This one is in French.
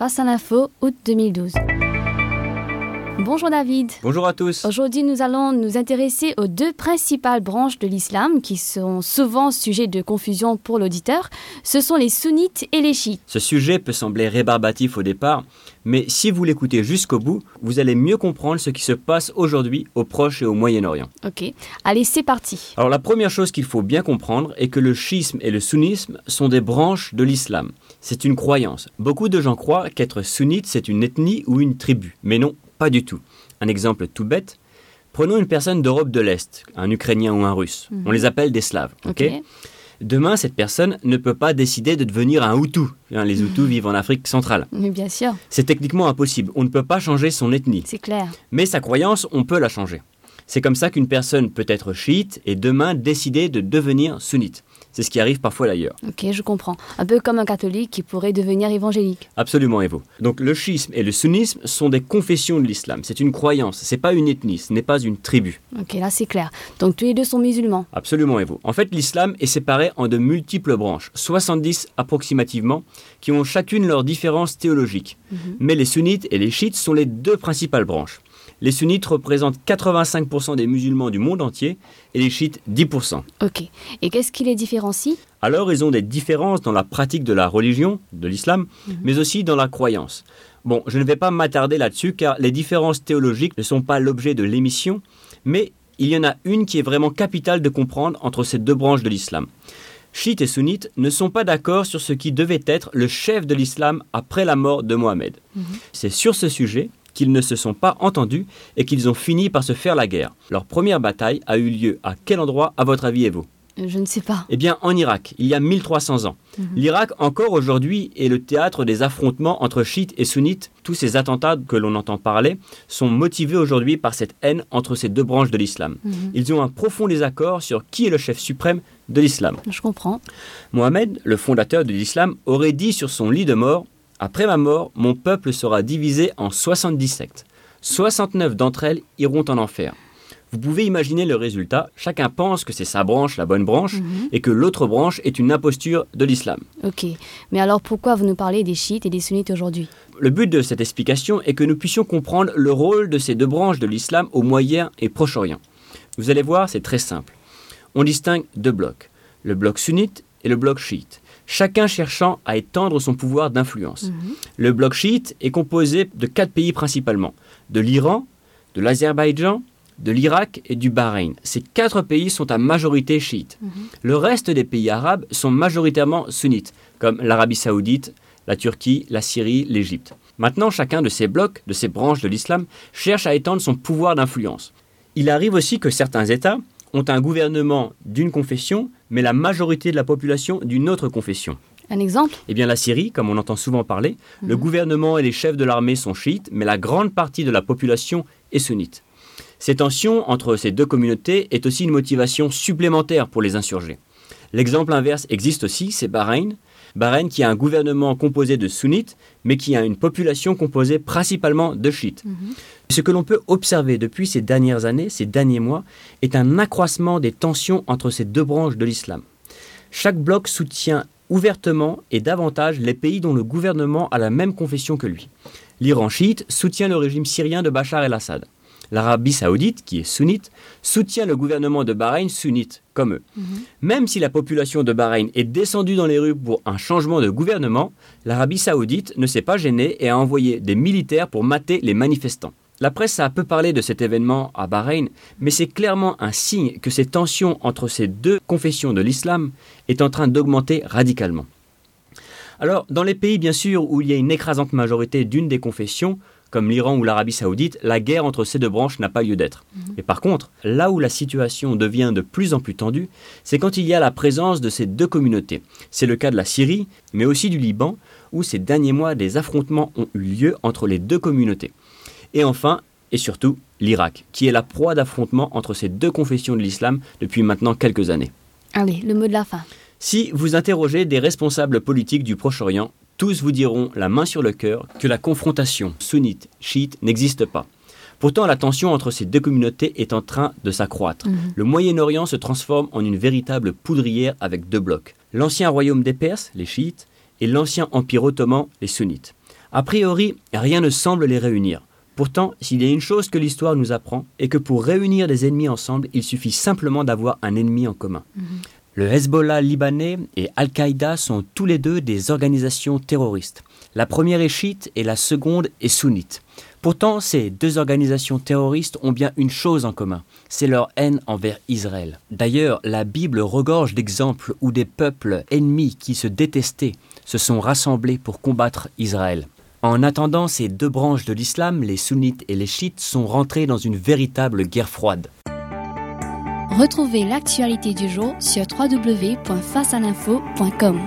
Face à l'info, août 2012. Bonjour David. Bonjour à tous. Aujourd'hui, nous allons nous intéresser aux deux principales branches de l'islam qui sont souvent sujet de confusion pour l'auditeur. Ce sont les sunnites et les chiites. Ce sujet peut sembler rébarbatif au départ, mais si vous l'écoutez jusqu'au bout, vous allez mieux comprendre ce qui se passe aujourd'hui au Proche et au Moyen-Orient. Ok, allez, c'est parti. Alors la première chose qu'il faut bien comprendre est que le schisme et le sunnisme sont des branches de l'islam. C'est une croyance. Beaucoup de gens croient qu'être sunnite, c'est une ethnie ou une tribu. Mais non, pas du tout. Un exemple tout bête. Prenons une personne d'Europe de l'Est, un Ukrainien ou un Russe. Mhm. On les appelle des Slaves. Demain, cette personne ne peut pas décider de devenir un Hutu. Hein, Les Hutus vivent en Afrique centrale. Mais bien sûr, C'est techniquement impossible. On ne peut pas changer son ethnie. c'est clair. Mais sa croyance, on peut la changer. C'est comme ça qu'une personne peut être chiite et demain décider de devenir sunnite. C'est ce qui arrive parfois d'ailleurs. Ok, je comprends. Un peu comme un catholique qui pourrait devenir évangélique. Absolument, Evo. Donc le chiisme et le sunnisme sont des confessions de l'islam. C'est une croyance, c'est pas une ethnie, ce n'est pas une tribu. Ok, là c'est clair. Donc tous les deux sont musulmans. Absolument, Evo. En fait, l'islam est séparé en de multiples branches, 70 approximativement, qui ont chacune leurs différences théologiques. Mais les sunnites et les chiites sont les deux principales branches. Les sunnites représentent 85% des musulmans du monde entier et les chiites 10%. Ok. Et qu'est-ce qui les différencie? Alors ils ont des différences dans la pratique de la religion, de l'islam, mais aussi dans la croyance. Bon, je ne vais pas m'attarder là-dessus car les différences théologiques ne sont pas l'objet de l'émission, mais il y en a une qui est vraiment capitale de comprendre entre ces deux branches de l'islam. Chiites et sunnites ne sont pas d'accord sur ce qui devait être le chef de l'islam après la mort de Mohammed. C'est sur ce sujet qu'ils ne se sont pas entendus et qu'ils ont fini par se faire la guerre. Leur première bataille a eu lieu à quel endroit, à votre avis, Evo? Je ne sais pas. eh bien, en Irak, il y a 1300 ans. L'Irak, encore aujourd'hui, est le théâtre des affrontements entre chiites et sunnites. Tous ces attentats que l'on entend parler sont motivés aujourd'hui par cette haine entre ces deux branches de l'islam. Ils ont un profond désaccord sur qui est le chef suprême de l'islam. Je comprends. Mohammed, le fondateur de l'islam, aurait dit sur son lit de mort Après ma mort, mon peuple sera divisé en 70 sectes. 69 d'entre elles iront en enfer. Vous pouvez imaginer le résultat. Chacun pense que c'est sa branche, la bonne branche, et que l'autre branche est une imposture de l'islam. Ok. Mais alors pourquoi vous nous parlez des chiites et des sunnites aujourd'hui? Le but de cette explication est que nous puissions comprendre le rôle de ces deux branches de l'islam au Moyen et Proche-Orient. Vous allez voir, c'est très simple. On distingue deux blocs, le bloc sunnite et le bloc chiite, chacun cherchant à étendre son pouvoir d'influence. Le bloc chiite est composé de quatre pays principalement, de l'Iran, de l'Azerbaïdjan, de l'Irak et du Bahreïn. Ces quatre pays sont à majorité chiite. Le reste des pays arabes sont majoritairement sunnites, comme l'Arabie saoudite, la Turquie, la Syrie, l'Égypte. Maintenant, chacun de ces blocs, de ces branches de l'islam, cherche à étendre son pouvoir d'influence. Il arrive aussi que certains États ont un gouvernement d'une confession, mais la majorité de la population d'une autre confession. Un exemple? Eh bien, la Syrie, comme on entend souvent parler, le gouvernement et les chefs de l'armée sont chiites, mais la grande partie de la population est sunnite. Ces tensions entre ces deux communautés est aussi une motivation supplémentaire pour les insurgés. L'exemple inverse existe aussi, c'est Bahreïn. Bahreïn qui a un gouvernement composé de sunnites, mais qui a une population composée principalement de chiites. Ce que l'on peut observer depuis ces dernières années, ces derniers mois, est un accroissement des tensions entre ces deux branches de l'islam. Chaque bloc soutient ouvertement et davantage les pays dont le gouvernement a la même confession que lui. L'Iran chiite soutient le régime syrien de Bachar el-Assad. L'Arabie saoudite, qui est sunnite, soutient le gouvernement de Bahreïn sunnite, comme eux. Même si la population de Bahreïn est descendue dans les rues pour un changement de gouvernement, l'Arabie saoudite ne s'est pas gênée et a envoyé des militaires pour mater les manifestants. La presse a peu parlé de cet événement à Bahreïn, mais c'est clairement un signe que ces tensions entre ces deux confessions de l'islam est en train d'augmenter radicalement. Alors, dans les pays, bien sûr, où il y a une écrasante majorité d'une des confessions, comme l'Iran ou l'Arabie saoudite, la guerre entre ces deux branches n'a pas lieu d'être. Et par contre, là où la situation devient de plus en plus tendue, c'est quand il y a la présence de ces deux communautés. C'est le cas de la Syrie, mais aussi du Liban, où ces derniers mois des affrontements ont eu lieu entre les deux communautés. Et enfin, et surtout, l'Irak, qui est la proie d'affrontements entre ces deux confessions de l'islam depuis maintenant quelques années. Allez, le mot de la fin. Si vous interrogez des responsables politiques du Proche-Orient, tous vous diront la main sur le cœur que la confrontation sunnite-chiite n'existe pas. Pourtant, la tension entre ces deux communautés est en train de s'accroître. Le Moyen-Orient se transforme en une véritable poudrière avec deux blocs. L'ancien royaume des Perses, les chiites, et l'ancien empire ottoman, les sunnites. A priori, rien ne semble les réunir. Pourtant, s'il y a une chose que l'histoire nous apprend, et que pour réunir des ennemis ensemble, il suffit simplement d'avoir un ennemi en commun. Mhm. Le Hezbollah libanais et Al-Qaïda sont tous les deux des organisations terroristes. La première est chiite et la seconde est sunnite. Pourtant, ces deux organisations terroristes ont bien une chose en commun, c'est leur haine envers Israël. D'ailleurs, la Bible regorge d'exemples où des peuples ennemis qui se détestaient se sont rassemblés pour combattre Israël. En attendant, ces deux branches de l'islam, les sunnites et les chiites, sont rentrées dans une véritable guerre froide. Retrouvez l'actualité du jour sur www.facealinfo.com.